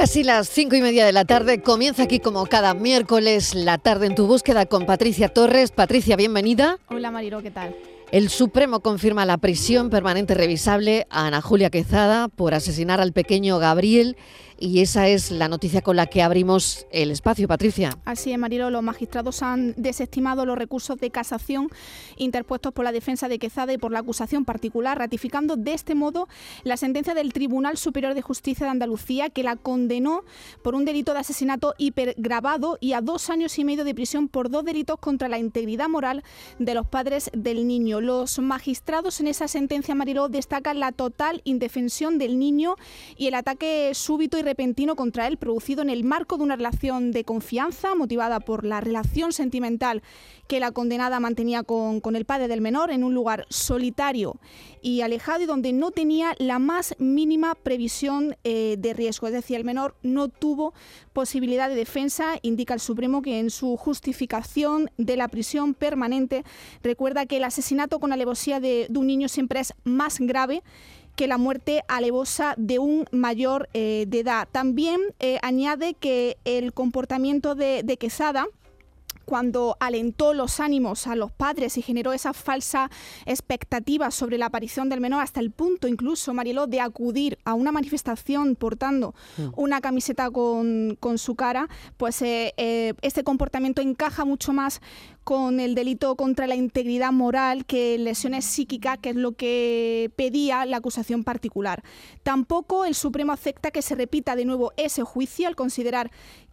Casi las cinco y media de la tarde comienza aquí como cada miércoles la tarde en tu búsqueda con Patricia Torres. Patricia, bienvenida. Hola Mariro, ¿qué tal? El Supremo confirma la prisión permanente revisable a Ana Julia Quezada por asesinar al pequeño Gabriel y esa es la noticia con la que abrimos el espacio, Patricia. Así es, Marilo. Los magistrados han desestimado los recursos de casación interpuestos por la defensa de Quezada y por la acusación particular, ratificando de este modo la sentencia del Tribunal Superior de Justicia de Andalucía que la condenó por un delito de asesinato hipergravado y a dos años y medio de prisión por dos delitos contra la integridad moral de los padres del niño. Los magistrados en esa sentencia, Marilo, destacan la total indefensión del niño y el ataque súbito y repentino contra él producido en el marco de una relación de confianza motivada por la relación sentimental que la condenada mantenía con, el padre del menor en un lugar solitario y alejado y donde no tenía la más mínima previsión eh, de riesgo. Es decir, el menor no tuvo posibilidad de defensa, indica el Supremo que en su justificación de la prisión permanente recuerda que el asesinato con alevosía de un niño siempre es más grave que la muerte alevosa de un mayor eh, de edad. También eh, añade que el comportamiento de, de Quesada cuando alentó los ánimos a los padres y generó esa falsa expectativa sobre la aparición del menor hasta el punto incluso, Marielo, de acudir a una manifestación portando mm. una camiseta con, su cara, pues eh, eh, este comportamiento encaja mucho más con el delito contra la integridad moral que lesiones psíquicas, que es lo que pedía la acusación particular. Tampoco el Supremo acepta que se repita de nuevo ese juicio al considerar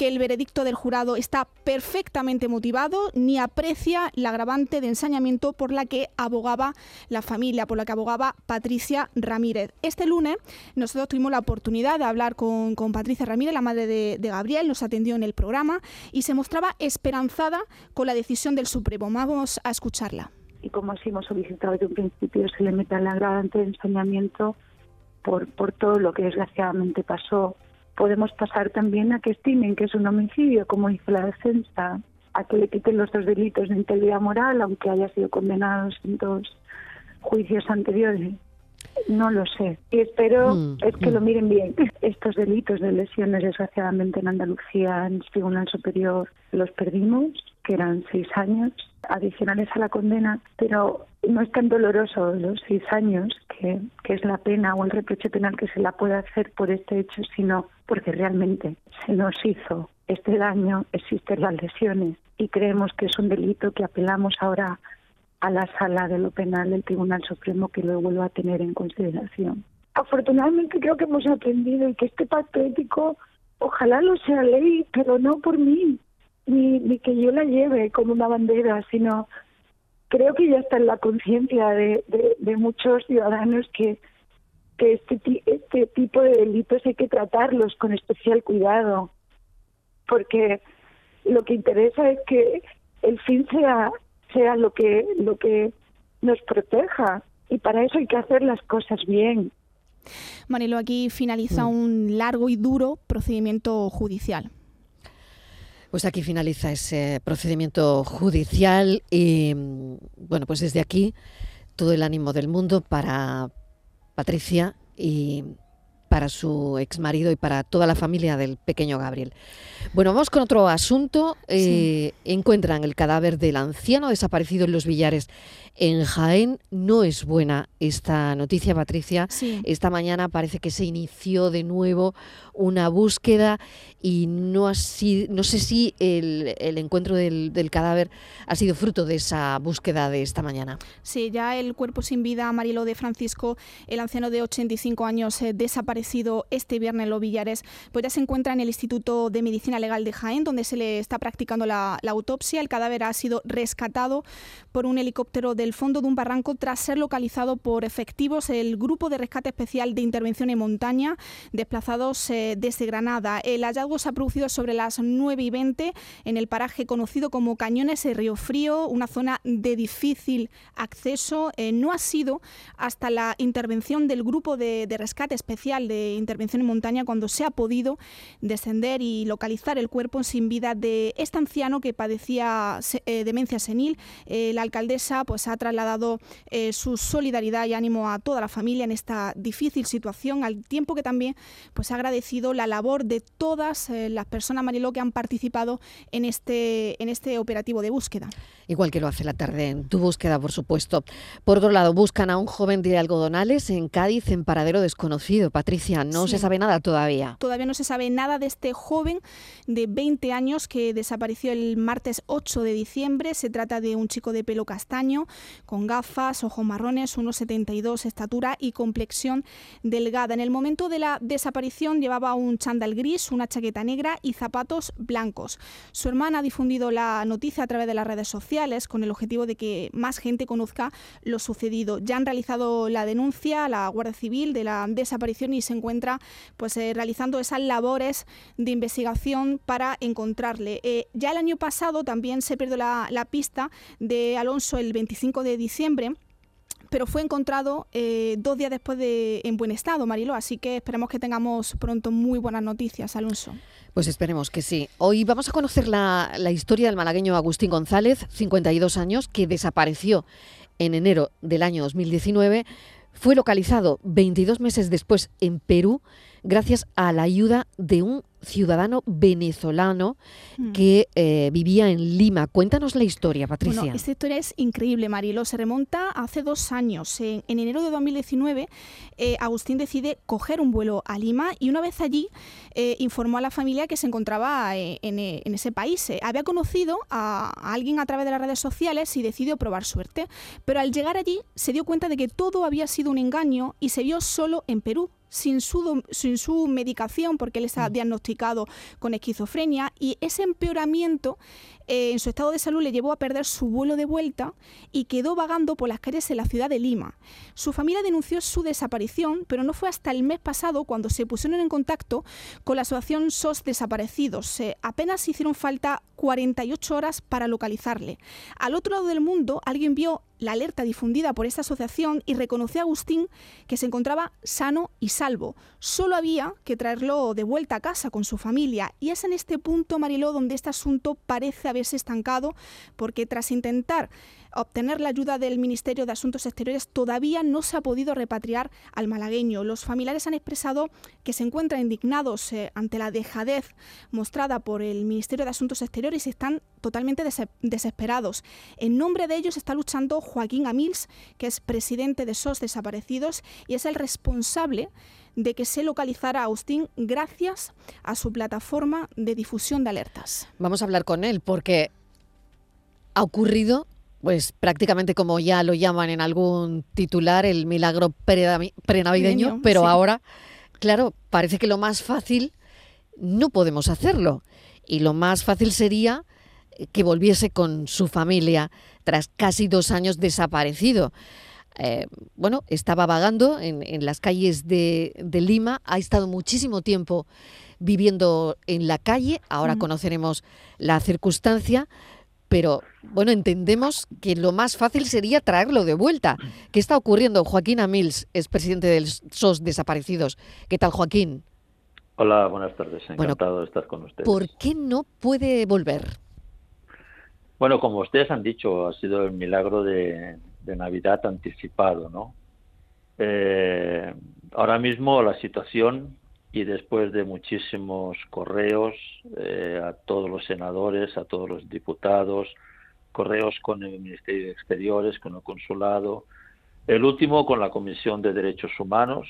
que el veredicto del jurado está perfectamente motivado ni aprecia la agravante de ensañamiento por la que abogaba la familia, por la que abogaba Patricia Ramírez. Este lunes nosotros tuvimos la oportunidad de hablar con, Patricia Ramírez, la madre de, Gabriel, nos atendió en el programa y se mostraba esperanzada con la decisión del Supremo. Vamos a escucharla. Y como así hemos solicitado desde un principio, se le meta el agravante de ensañamiento por, por todo lo que desgraciadamente pasó podemos pasar también a que estimen que es un homicidio, como hizo la defensa, a que le quiten los dos delitos de integridad moral, aunque haya sido condenado en dos juicios anteriores. No lo sé. Y espero mm, es que lo mm. miren bien. Estos delitos de lesiones, desgraciadamente en Andalucía, en el Tribunal Superior, los perdimos, que eran seis años adicionales a la condena, pero no es tan doloroso los seis años, que, que es la pena o el reproche penal que se la puede hacer por este hecho, sino porque realmente se nos hizo este daño, existen las lesiones y creemos que es un delito que apelamos ahora a la sala de lo penal del Tribunal Supremo que lo vuelva a tener en consideración. Afortunadamente creo que hemos aprendido y que este pacto ético ojalá lo sea ley, pero no por mí, ni, ni que yo la lleve como una bandera, sino creo que ya está en la conciencia de, de, muchos ciudadanos que, que este, este tipo de delitos hay que tratarlos con especial cuidado, porque lo que interesa es que el fin sea sea lo que lo que nos proteja y para eso hay que hacer las cosas bien. Manilo, aquí finaliza mm. un largo y duro procedimiento judicial. Pues aquí finaliza ese procedimiento judicial y bueno, pues desde aquí todo el ánimo del mundo para Patricia y para su ex marido y para toda la familia del pequeño Gabriel. Bueno, vamos con otro asunto. Eh, encuentran el cadáver del anciano desaparecido en los billares en Jaén. No es buena esta noticia, Patricia. Esta mañana parece que se inició de nuevo una búsqueda y no, así, no sé si el, encuentro del, cadáver ha sido fruto de esa búsqueda de esta mañana. Sí, ya el cuerpo sin vida, Marilo de Francisco, el anciano de 85 años eh, desaparecido este viernes Los Villares, pues ya se encuentra en el Instituto de Medicina Legal de Jaén, donde se le está practicando la, la autopsia. El cadáver ha sido rescatado por un helicóptero del fondo de un barranco tras ser localizado por efectivos el Grupo de Rescate Especial de Intervención en Montaña, desplazados eh, desde Granada. El hallazgo se ha producido sobre las 9 y 20 en el paraje conocido como Cañones de Río Frío, una zona de difícil acceso. Eh, no ha sido hasta la intervención del Grupo de, Rescate Especial de intervención en montaña cuando se ha podido descender y localizar el cuerpo sin vida de este anciano que padecía eh, demencia senil. Eh, la alcaldesa pues, ha trasladado eh, su solidaridad y ánimo a toda la familia en esta difícil situación, al tiempo que también pues, ha agradecido la labor de todas las personas, Mariló, que han participado en este, en este operativo de búsqueda. Igual que lo hace la tarde en tu búsqueda, por supuesto. Por otro lado, buscan a un joven de algodonales en Cádiz en paradero desconocido. Patricia, no se sabe nada todavía. Todavía no se sabe nada de este joven de 20 años que desapareció el martes 8 de diciembre. Se trata de un chico de pelo castaño, con gafas, ojos marrones, 1,72 estatura y complexión delgada. En el momento de la desaparición llevaba un chándal gris, una chaqueta negra y zapatos blancos. Su hermana ha difundido la noticia a través de las redes sociales con el objetivo de que más gente conozca lo sucedido. Ya han realizado la denuncia a la Guardia Civil de la desaparición y se encuentra pues eh, realizando esas labores de investigación para encontrarle. Eh, ya el año pasado también se perdió la, pista de Alonso el 25 de diciembre pero fue encontrado eh, dos días después de, en buen estado, Marilo. Así que esperemos que tengamos pronto muy buenas noticias, Alonso. Pues esperemos que sí. Hoy vamos a conocer la, la historia del malagueño Agustín González, 52 años, que desapareció en enero del año 2019. Fue localizado 22 meses después en Perú gracias a la ayuda de un ciudadano venezolano mm. que eh, vivía en Lima. Cuéntanos la historia, Patricia. Bueno, esta historia es increíble, Marilo. Se remonta hace dos años. En, enero de 2019, eh, Agustín decide coger un vuelo a Lima y una vez allí eh, informó a la familia que se encontraba en, ese país. había conocido a, a alguien a través de las redes sociales y decidió probar suerte. Pero al llegar allí se dio cuenta de que todo había sido un engaño y se vio solo en Perú, sin su, sin su medicación, porque él está mm. diagnosticado con esquizofrenia, y ese empeoramiento eh, en su estado de salud le llevó a perder su vuelo de vuelta y quedó vagando por las calles de la ciudad de Lima. Su familia denunció su desaparición, pero no fue hasta el mes pasado cuando se pusieron en contacto con la asociación SOS Desaparecidos. apenas hicieron falta 48 horas para localizarle. Al otro lado del mundo, alguien vio la alerta difundida por esta asociación y reconoció a Agustín que se encontraba sano y salvo. Solo había que traerlo de vuelta a casa con su familia. Y es en este punto, Mariló, donde este asunto parece haberse estancado, porque tras intentar obtener la ayuda del Ministerio de Asuntos Exteriores, todavía no se ha podido repatriar al malagueño. Los familiares han expresado que se encuentran indignados eh, ante la dejadez mostrada por el Ministerio de Asuntos Exteriores y están totalmente desesperados. En nombre de ellos está luchando Joaquín Amils, que es presidente de SOS Desaparecidos y es el responsable de que se localizara a Austin gracias a su plataforma de difusión de alertas. Vamos a hablar con él porque ha ocurrido pues prácticamente como ya lo llaman en algún titular, el milagro prenavideño, pero ahora, claro, parece que lo más fácil no podemos hacerlo. Y lo más fácil sería que volviese con su familia tras casi dos años desaparecido. Eh, bueno, estaba vagando en, las calles de, Lima, ha estado muchísimo tiempo viviendo en la calle, ahora conoceremos la circunstancia, pero bueno, entendemos que lo más fácil sería traerlo de vuelta. ¿Qué está ocurriendo? Joaquín Amils es presidente del SOS Desaparecidos. ¿Qué tal, Joaquín? Hola, buenas tardes. Encantado de estar con ustedes. ¿Por qué no puede volver? Bueno, como ustedes han dicho, ha sido el milagro de, Navidad anticipado, ¿no? Eh, ahora mismo la situación y después de muchísimos correos eh, a todos los senadores, a todos los diputados, correos con el Ministerio de Exteriores, con el consulado, el último con la Comisión de Derechos Humanos,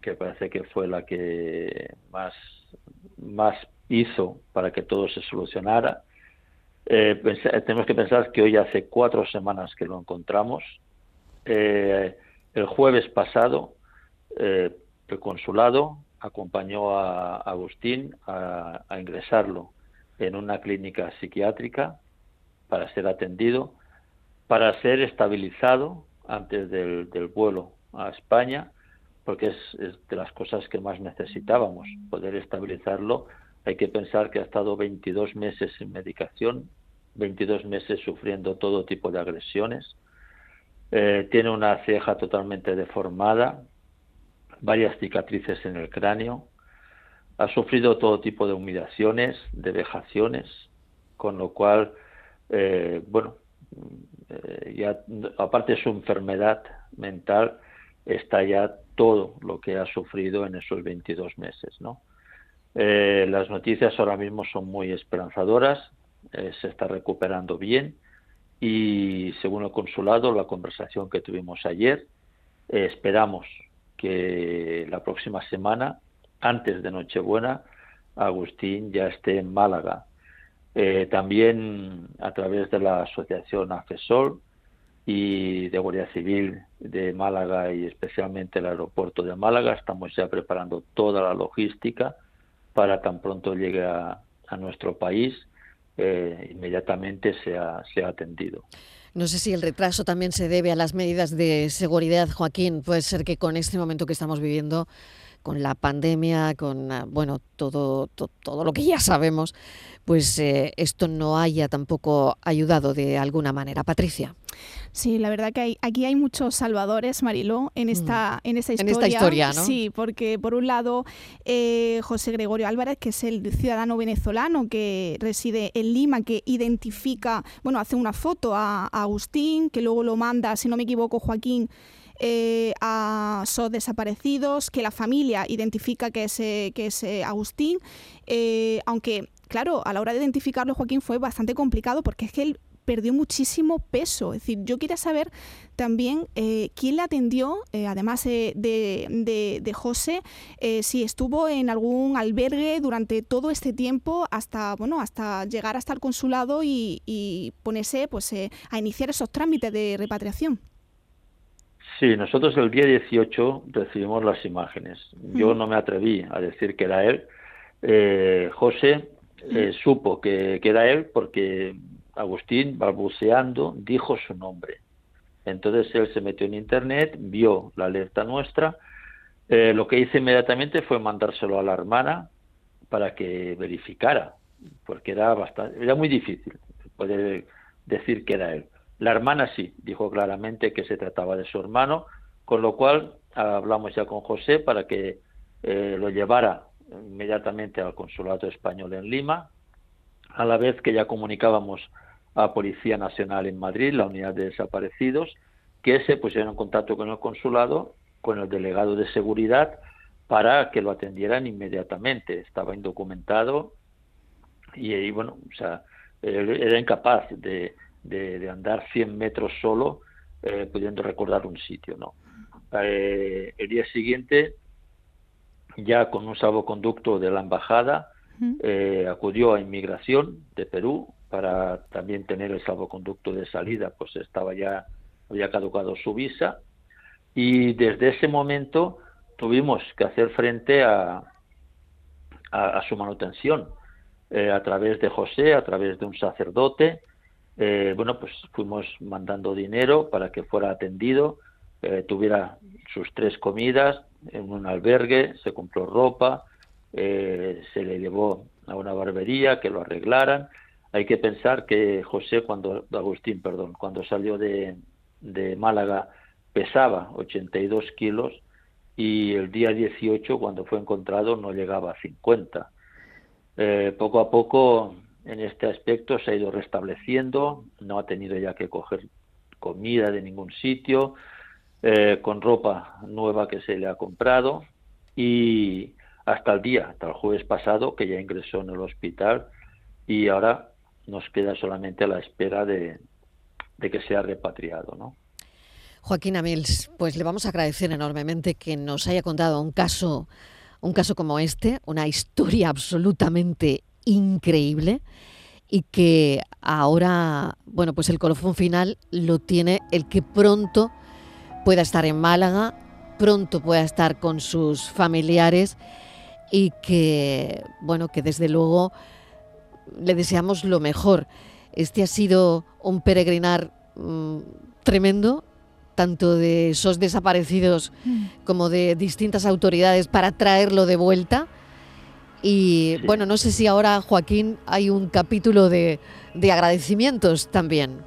que parece que fue la que más, más hizo para que todo se solucionara. Eh, tenemos que pensar que hoy hace cuatro semanas que lo encontramos. Eh, el jueves pasado, el consulado acompañó a Agustín a, ingresarlo en una clínica psiquiátrica para ser atendido, para ser estabilizado antes del, vuelo a España, porque es, de las cosas que más necesitábamos, poder estabilizarlo. Hay que pensar que ha estado 22 meses sin medicación, 22 meses sufriendo todo tipo de agresiones, eh, tiene una ceja totalmente deformada, varias cicatrices en el cráneo, ha sufrido todo tipo de humillaciones, de vejaciones, con lo cual, eh, bueno, eh, ya aparte de su enfermedad mental, está ya todo lo que ha sufrido en esos 22 meses, ¿no? Eh, las noticias ahora mismo son muy esperanzadoras, se está recuperando bien y según el consulado, la conversación que tuvimos ayer, esperamos que la próxima semana antes de Nochebuena, Agustín ya esté en Málaga. Eh, también a través de la asociación AFESOL y de Guardia Civil de Málaga y especialmente el aeropuerto de Málaga, estamos ya preparando toda la logística para tan pronto llegue a, nuestro país, eh, inmediatamente sea, sea atendido. No sé si el retraso también se debe a las medidas de seguridad, Joaquín. Puede ser que con este momento que estamos viviendo con la pandemia, con ah, bueno todo, todo lo que ya sabemos, pues eh, esto no haya tampoco ayudado de alguna manera. Patricia. Sí, la verdad que hay, aquí hay muchos salvadores, Mariló, en mm. esta, en esta historia. En esta historia, ¿no? Sí, porque por un lado eh, José Gregorio Álvarez, que es el ciudadano venezolano que reside en Lima, que identifica, bueno, hace una foto a Agustín, que luego lo manda, si no me equivoco, Joaquín, eh, a SOS desaparecidos, que la familia identifica que es, eh, que es eh, Agustín, aunque, claro, a la hora de identificarlo, Joaquín, fue bastante complicado porque es que él perdió muchísimo peso. Es decir, yo quería saber también quién le atendió, además de, de, José, si estuvo en algún albergue durante todo este tiempo hasta, bueno, hasta llegar hasta el consulado y, y ponerse pues, a iniciar esos trámites de repatriación. Sí, nosotros el día 18 recibimos las imágenes. Yo no me atreví a decir que era él. Eh, José eh, supo que, era él porque Agustín, balbuceando, dijo su nombre. Entonces él se metió en internet, vio la alerta nuestra. Eh, lo que hice inmediatamente fue mandárselo a la hermana para que verificara, porque era bastante, era muy difícil poder decir que era él. La hermana sí, dijo claramente que se trataba de su hermano, con lo cual hablamos ya con José para que eh, lo llevara inmediatamente al consulado español en Lima, a la vez que ya comunicábamos a Policía Nacional en Madrid, la unidad de desaparecidos, que se pusieron en contacto con el consulado, con el delegado de seguridad, para que lo atendieran inmediatamente. Estaba indocumentado y, bueno, o sea, era incapaz de, de, andar 100 metros solo eh, pudiendo recordar un sitio. ¿no? Eh, el día siguiente, ya con un salvoconducto de la embajada, eh, acudió a inmigración de Perú para también tener el salvoconducto de salida, pues estaba ya, había caducado su visa, y desde ese momento tuvimos que hacer frente a, a su manutención a través de José, a través de un sacerdote, eh, bueno, pues fuimos mandando dinero para que fuera atendido, eh, tuviera sus tres comidas en un albergue, se compró ropa, eh, se le llevó a una barbería que lo arreglaran. Hay que pensar que José, cuando Agustín, perdón, cuando salió de, de Málaga pesaba 82 kilos y el día 18, cuando fue encontrado, no llegaba a 50. poco a poco en este aspecto se ha ido restableciendo, no ha tenido ya que coger comida de ningún sitio, eh, con ropa nueva que se le ha comprado y hasta el día, hasta el jueves pasado, que ya ingresó en el hospital y ahora nos queda solamente a la espera de, de que sea repatriado, ¿no? Joaquín Amils, pues le vamos a agradecer enormemente que nos haya contado un caso, un caso como este, una historia absolutamente increíble y que ahora, bueno, pues el colofón final lo tiene el que pronto pueda estar en Málaga, pronto pueda estar con sus familiares y que, bueno, que desde luego le deseamos lo mejor. Este ha sido un peregrinar mm, tremendo, tanto de esos desaparecidos mm. como de distintas autoridades para traerlo de vuelta y bueno, no sé si ahora, Joaquín, hay un capítulo de, agradecimientos también.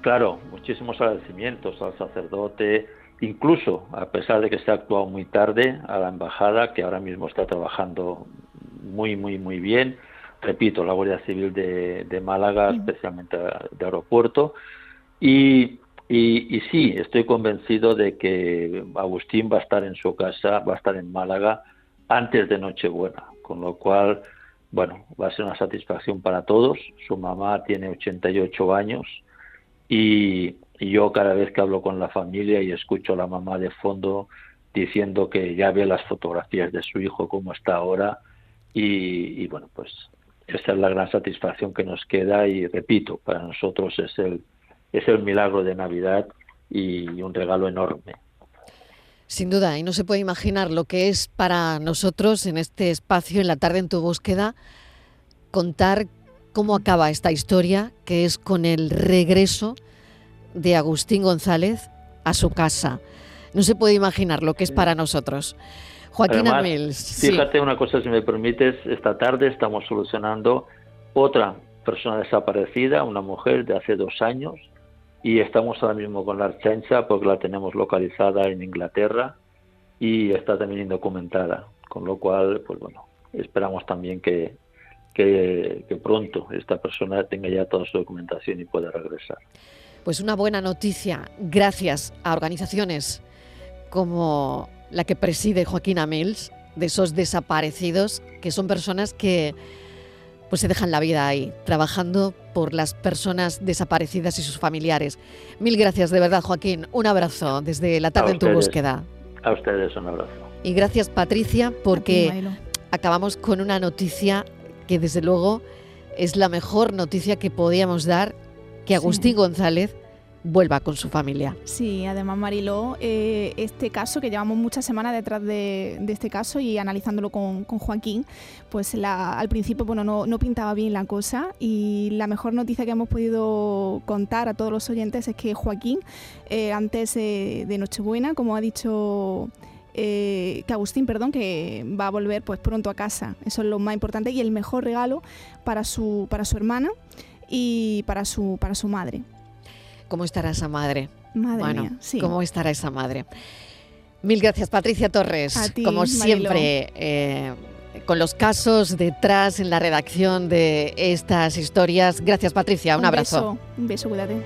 Claro, muchísimos agradecimientos al sacerdote, incluso a pesar de que se ha actuado muy tarde a la embajada, que ahora mismo está trabajando muy, muy, muy bien. Repito, la Guardia Civil de, Málaga, especialmente de aeropuerto. Y, y, y, sí, estoy convencido de que Agustín va a estar en su casa, va a estar en Málaga antes de Nochebuena, con lo cual, bueno, va a ser una satisfacción para todos. Su mamá tiene 88 años y, y yo cada vez que hablo con la familia y escucho a la mamá de fondo diciendo que ya ve las fotografías de su hijo como está ahora y, bueno pues esa es la gran satisfacción que nos queda y repito para nosotros es el es el milagro de Navidad y un regalo enorme sin duda y no se puede imaginar lo que es para nosotros en este espacio en la tarde en tu búsqueda contar cómo acaba esta historia que es con el regreso de Agustín González a su casa. No se puede imaginar lo que es para nosotros. Joaquín Además, Fíjate una cosa, si me permites, esta tarde estamos solucionando otra persona desaparecida, una mujer de hace dos años, y estamos ahora mismo con la Archancha porque la tenemos localizada en Inglaterra y está también indocumentada, con lo cual, pues bueno, esperamos también que, que, que pronto esta persona tenga ya toda su documentación y pueda regresar. Pues una buena noticia, gracias a organizaciones como la que preside Joaquín Amils, de esos desaparecidos, que son personas que pues se dejan la vida ahí, trabajando por las personas desaparecidas y sus familiares. Mil gracias de verdad, Joaquín. Un abrazo desde la tarde en tu búsqueda. A ustedes un abrazo. Y gracias, Patricia, porque acabamos con una noticia que desde luego es la mejor noticia que podíamos dar que Agustín González vuelva con su familia. Sí, además Mariló, eh, este caso que llevamos muchas semanas detrás de, este caso y analizándolo con, Joaquín, pues al principio bueno no, pintaba bien la cosa y la mejor noticia que hemos podido contar a todos los oyentes es que Joaquín, eh, antes de Nochebuena, como ha dicho... Eh, que Agustín, perdón, que va a volver pues pronto a casa. Eso es lo más importante y el mejor regalo para su, para su hermana y para su, para su madre. ¿Cómo estará esa madre? Madre bueno, sí. ¿Cómo estará esa madre? Mil gracias, Patricia Torres. A ti, Como siempre, eh, con los casos detrás en la redacción de estas historias. Gracias, Patricia. Un, abrazo. un beso, cuídate.